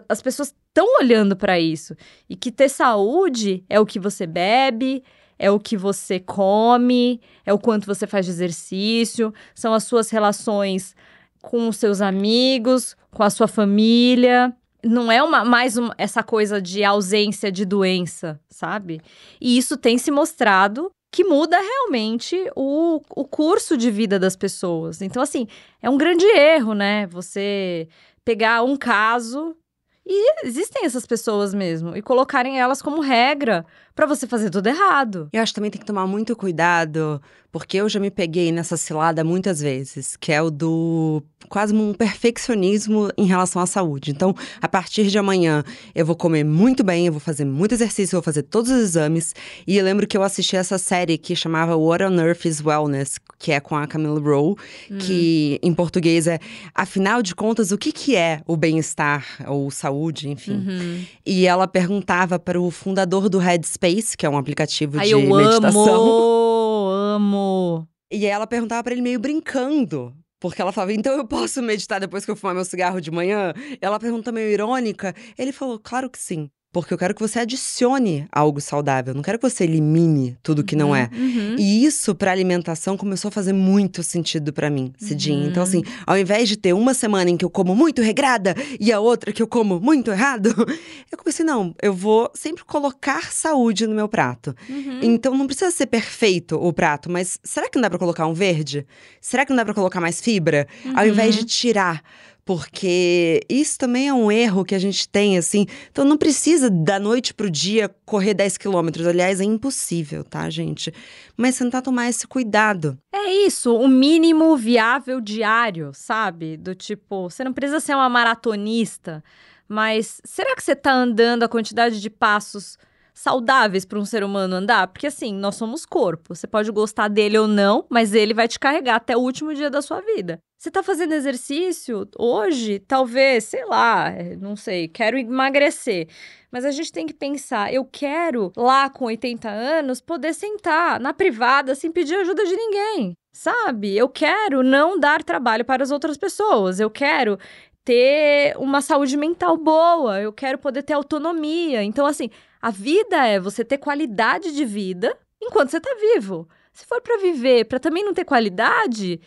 as pessoas estão olhando para isso. E que ter saúde é o que você bebe, é o que você come, é o quanto você faz de exercício, são as suas relações com os seus amigos, com a sua família. Não é uma, mais uma, essa coisa de ausência de doença, sabe? E isso tem se mostrado que muda realmente o, o curso de vida das pessoas. Então, assim, é um grande erro, né? Você pegar um caso e existem essas pessoas mesmo. E colocarem elas como regra para você fazer tudo errado. Eu acho que também tem que tomar muito cuidado, porque eu já me peguei nessa cilada muitas vezes, que é o do quase um perfeccionismo em relação à saúde. Então, a partir de amanhã, eu vou comer muito bem, eu vou fazer muito exercício, eu vou fazer todos os exames. E eu lembro que eu assisti essa série que chamava What on Earth is Wellness, que é com a Camila Rowe, hum. que em português é, afinal de contas, o que, que é o bem-estar ou saúde, enfim. Uhum. E ela perguntava para o fundador do Headspace Space, que é um aplicativo Ai, de eu meditação. Amo, amo. E aí ela perguntava para ele meio brincando. Porque ela falava, então eu posso meditar depois que eu fumar meu cigarro de manhã? Ela pergunta meio irônica. Ele falou, claro que sim. Porque eu quero que você adicione algo saudável, não quero que você elimine tudo que não é. Uhum. E isso para alimentação começou a fazer muito sentido para mim, Cidinha. Uhum. Então assim, ao invés de ter uma semana em que eu como muito regrada e a outra que eu como muito errado, eu comecei não, eu vou sempre colocar saúde no meu prato. Uhum. Então não precisa ser perfeito o prato, mas será que não dá para colocar um verde? Será que não dá para colocar mais fibra? Ao invés de uhum. tirar porque isso também é um erro que a gente tem, assim. Então não precisa da noite pro dia correr 10 quilômetros. Aliás, é impossível, tá, gente? Mas tentar tomar esse cuidado. É isso, o mínimo viável diário, sabe? Do tipo, você não precisa ser uma maratonista, mas será que você tá andando a quantidade de passos saudáveis para um ser humano andar? Porque assim, nós somos corpo. Você pode gostar dele ou não, mas ele vai te carregar até o último dia da sua vida. Você tá fazendo exercício hoje? Talvez, sei lá, não sei, quero emagrecer. Mas a gente tem que pensar, eu quero lá com 80 anos poder sentar na privada sem pedir ajuda de ninguém sabe? Eu quero não dar trabalho para as outras pessoas. Eu quero ter uma saúde mental boa, eu quero poder ter autonomia. Então, assim, a vida é você ter qualidade de vida enquanto você está vivo. Se for para viver, para também não ter qualidade,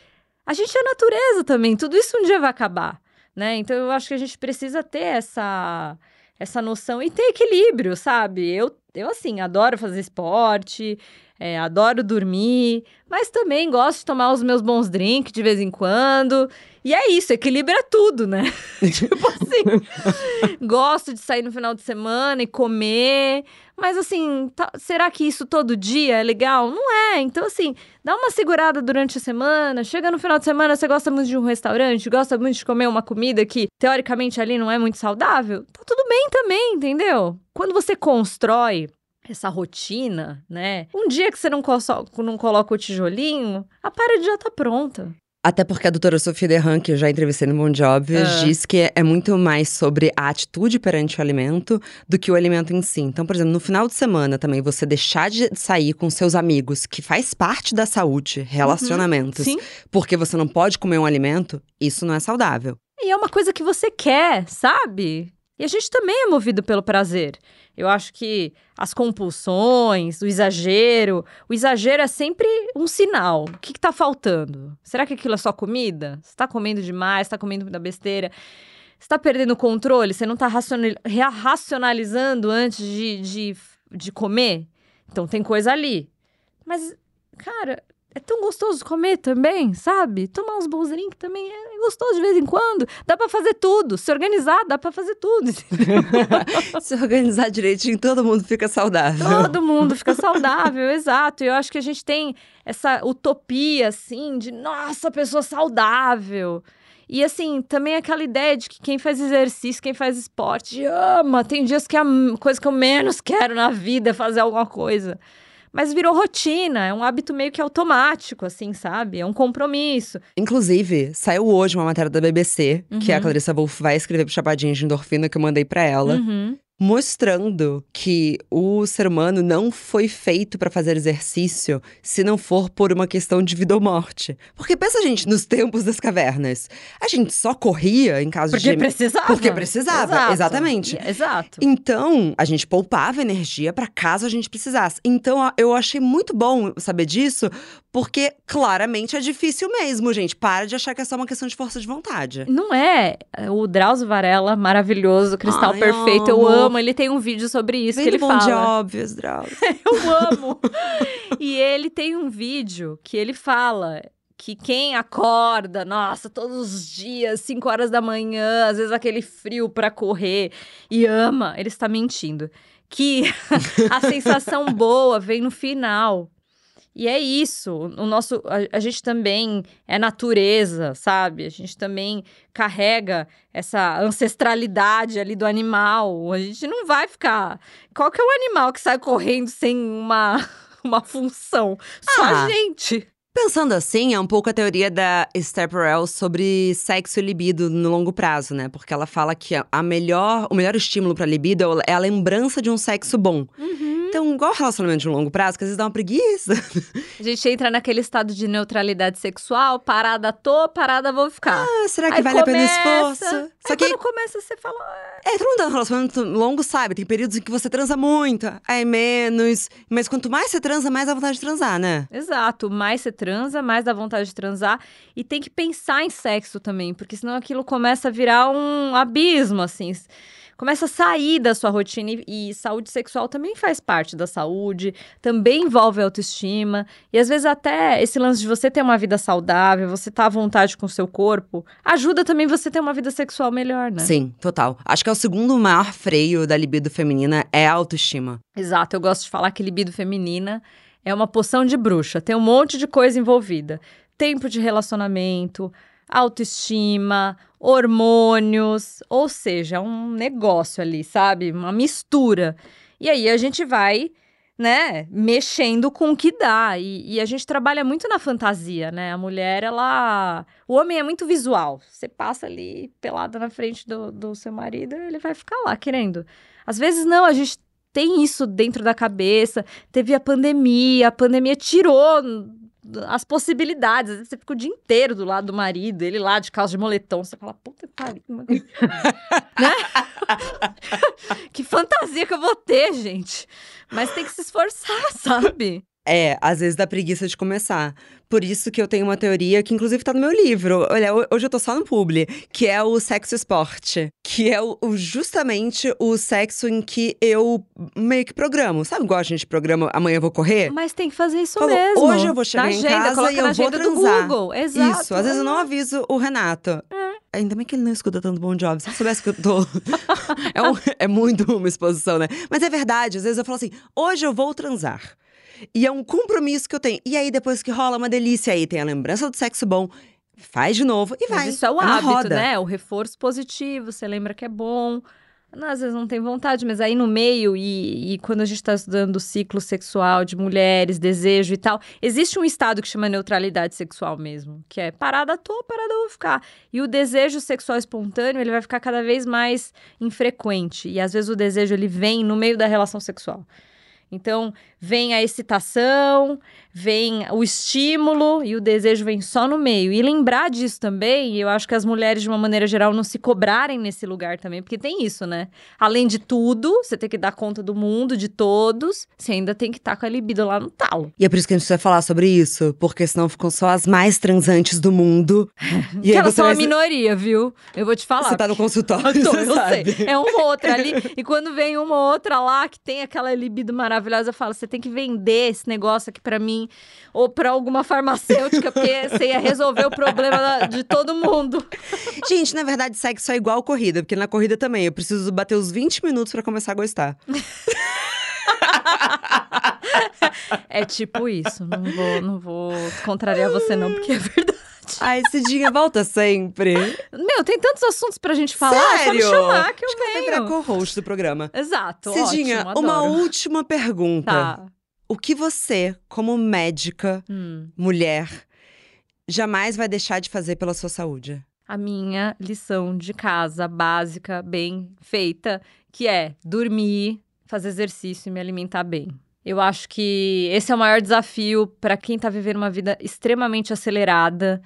a gente é natureza também. Tudo isso um dia vai acabar, né? Então, eu acho que a gente precisa ter essa essa noção e ter equilíbrio, sabe? Eu, eu assim, adoro fazer esporte, é, adoro dormir, mas também gosto de tomar os meus bons drinks de vez em quando. E é isso, equilibra tudo, né? tipo assim, gosto de sair no final de semana e comer, mas assim, tá, será que isso todo dia é legal? Não é. Então, assim, dá uma segurada durante a semana, chega no final de semana, você gosta muito de um restaurante, gosta muito de comer uma comida que, teoricamente, ali não é muito saudável, tá tudo bem também, entendeu? Quando você constrói essa rotina, né? Um dia que você não, não coloca o tijolinho, a parede já tá pronta. Até porque a doutora Sofia Derran, que eu já entrevistei no Bom Job, ah. diz que é muito mais sobre a atitude perante o alimento do que o alimento em si. Então, por exemplo, no final de semana também, você deixar de sair com seus amigos, que faz parte da saúde, relacionamentos, uhum. porque você não pode comer um alimento, isso não é saudável. E é uma coisa que você quer, sabe? E a gente também é movido pelo prazer. Eu acho que as compulsões, o exagero, o exagero é sempre um sinal. O que, está faltando? Será que aquilo é só comida? Você está comendo demais, está comendo muita besteira? Você está perdendo o controle? Você não está racionalizando antes de, de, de comer? Então tem coisa ali. Mas, cara, é tão gostoso comer também, sabe? Tomar uns bons drinks também é gostoso de vez em quando. Dá para fazer tudo. Se organizar, dá para fazer tudo. Se organizar direitinho, todo mundo fica saudável. Todo mundo fica saudável, exato. E eu acho que a gente tem essa utopia, assim, de nossa, pessoa saudável. E assim, também aquela ideia de que quem faz exercício, quem faz esporte, ama. Tem dias que a coisa que eu menos quero na vida é fazer alguma coisa mas virou rotina, é um hábito meio que automático, assim, sabe? É um compromisso. Inclusive, saiu hoje uma matéria da BBC, uhum. que a Clarissa Wolff vai escrever pro Chapadinho de Endorfina, que eu mandei para ela. Uhum mostrando que o ser humano não foi feito para fazer exercício se não for por uma questão de vida ou morte. Porque pensa, gente, nos tempos das cavernas, a gente só corria em caso Porque de precisava. Porque precisava, Exato. exatamente. Exato. Então, a gente poupava energia para caso a gente precisasse. Então, eu achei muito bom saber disso, porque claramente é difícil mesmo, gente. Para de achar que é só uma questão de força de vontade. Não é. O Drauzio Varela, maravilhoso, cristal Ai, perfeito, amo. eu amo amo. Ele tem um vídeo sobre isso Vem que ele bom fala. De óbvios, Drauzio. eu amo. e ele tem um vídeo que ele fala que quem acorda, nossa, todos os dias, 5 horas da manhã, às vezes aquele frio para correr e ama, ele está mentindo. Que a sensação boa vem no final. E é isso. O nosso, a, a, gente também é natureza, sabe? A gente também carrega essa ancestralidade ali do animal. A gente não vai ficar. Qual que é o animal que sai correndo sem uma, uma função? Só ah. a gente. Pensando assim, é um pouco a teoria da Esther Perel sobre sexo e libido no longo prazo, né? Porque ela fala que a melhor, o melhor estímulo para libido é a lembrança de um sexo bom. Uhum. Então, igual relacionamento de longo prazo, que às vezes dá uma preguiça. A gente entra naquele estado de neutralidade sexual, parada tô, parada vou ficar. Ah, será que aí vale começa, a pena o esforço? Só que quando começa, você fala. É, todo mundo tá relacionamento longo sabe, tem períodos em que você transa muito, aí menos. Mas quanto mais você transa, mais dá vontade de transar, né? Exato. Mais você transa, mais dá vontade de transar. E tem que pensar em sexo também, porque senão aquilo começa a virar um abismo, assim começa a sair da sua rotina e, e, saúde sexual também faz parte da saúde, também envolve autoestima e às vezes até esse lance de você ter uma vida saudável, você estar tá à vontade com o seu corpo, ajuda também você ter uma vida sexual melhor, né? Sim, total. Acho que é o segundo maior freio da libido feminina é a autoestima. Exato, eu gosto de falar que libido feminina é uma poção de bruxa, tem um monte de coisa envolvida. Tempo de relacionamento, autoestima, hormônios, ou seja, um negócio ali, sabe? Uma mistura. E aí a gente vai, né, mexendo com o que dá. E, e, a gente trabalha muito na fantasia, né? A mulher, ela. O homem é muito visual. Você passa ali pelada na frente do, do seu marido, ele vai ficar lá querendo. Às vezes não, a gente tem isso dentro da cabeça. Teve a pandemia, a pandemia tirou as possibilidades. Às vezes você fica o dia inteiro do lado do marido, ele lá de calça de moletom. Você fala, puta que pariu. né? que fantasia que eu vou ter, gente. Mas tem que se esforçar, sabe? É, às vezes dá preguiça de começar. Por isso que eu tenho uma teoria que, inclusive, tá no meu livro. Olha, hoje eu tô só no publi, que é o sexo esporte. Que é o, justamente o sexo em que eu meio que programo. Sabe igual a gente programa amanhã eu vou correr? Mas tem que fazer isso Falou, mesmo. Hoje eu vou chegar na em agenda, casa e eu vou transar. Google. Exato. Isso, às vezes eu não aviso o Renato. É. Ainda bem que ele não escuta tanto Bom Job. Se eu soubesse que eu tô. é, um, é muito uma exposição, né? Mas é verdade, às vezes eu falo assim: hoje eu vou transar. E é um compromisso que eu tenho. E aí, depois que rola uma delícia, aí tem a lembrança do sexo bom, faz de novo e vai. Mas isso é o é hábito, roda. né? O reforço positivo, você lembra que é bom. Às vezes não tem vontade, mas aí no meio, e, e quando a gente está estudando o ciclo sexual de mulheres, desejo e tal, existe um estado que chama neutralidade sexual mesmo, que é parada tô, parada vou ficar. E o desejo sexual espontâneo, ele vai ficar cada vez mais infrequente. E às vezes o desejo, ele vem no meio da relação sexual. Então, vem a excitação, vem o estímulo e o desejo vem só no meio. E lembrar disso também, eu acho que as mulheres, de uma maneira geral, não se cobrarem nesse lugar também, porque tem isso, né? Além de tudo, você tem que dar conta do mundo, de todos, você ainda tem que estar tá com a libido lá no talo. E é por isso que a gente vai falar sobre isso, porque senão ficam só as mais transantes do mundo. e elas são a minoria, viu? Eu vou te falar. Você tá no consultório, tô, eu sei. É uma outra ali. e quando vem uma outra lá que tem aquela libido maravilhosa, eu falo, você tem que vender esse negócio aqui para mim ou para alguma farmacêutica, porque você ia resolver o problema de todo mundo. Gente, na verdade, sexo é igual corrida, porque na corrida também eu preciso bater os 20 minutos para começar a gostar. é tipo isso. Não vou, não vou contrariar você, não, porque é verdade. Ai, Cidinha, volta sempre. Meu, tem tantos assuntos pra gente falar. Sério? Só me chamar que eu Acho venho. Que virar co-host do programa. Exato, Cidinha, ótimo, uma última pergunta. Tá. O que você, como médica, hum. mulher, jamais vai deixar de fazer pela sua saúde? A minha lição de casa básica, bem feita, que é dormir, fazer exercício e me alimentar bem. Eu acho que esse é o maior desafio para quem está vivendo uma vida extremamente acelerada.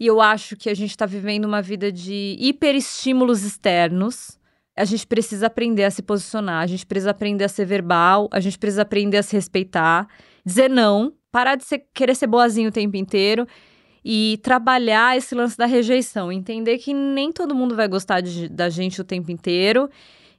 E eu acho que a gente está vivendo uma vida de hiperestímulos externos. A gente precisa aprender a se posicionar, a gente precisa aprender a ser verbal, a gente precisa aprender a se respeitar, dizer não, parar de ser, querer ser boazinho o tempo inteiro e trabalhar esse lance da rejeição. Entender que nem todo mundo vai gostar de, da gente o tempo inteiro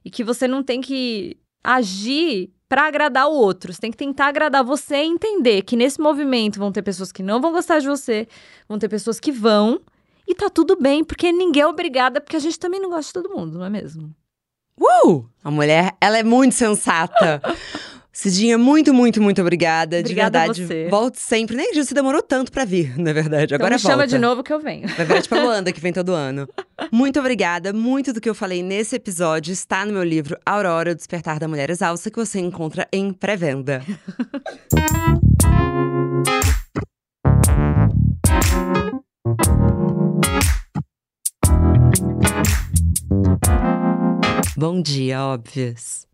e que você não tem que agir para agradar o outro. Você tem que tentar agradar você e entender que nesse movimento vão ter pessoas que não vão gostar de você, vão ter pessoas que vão. E tá tudo bem, porque ninguém é obrigada, porque a gente também não gosta de todo mundo, não é mesmo? Uh! A mulher, ela é muito sensata. Cidinha, muito, muito, muito obrigada. Obrigada de verdade. Volte sempre. Nem você demorou tanto pra vir, na verdade. Então Agora me volta. chama de novo que eu venho. Na verdade, pra Luanda, que vem todo ano. Muito obrigada. Muito do que eu falei nesse episódio está no meu livro Aurora, o Despertar da Mulher Exausta, que você encontra em pré-venda. Bom dia, óbvios.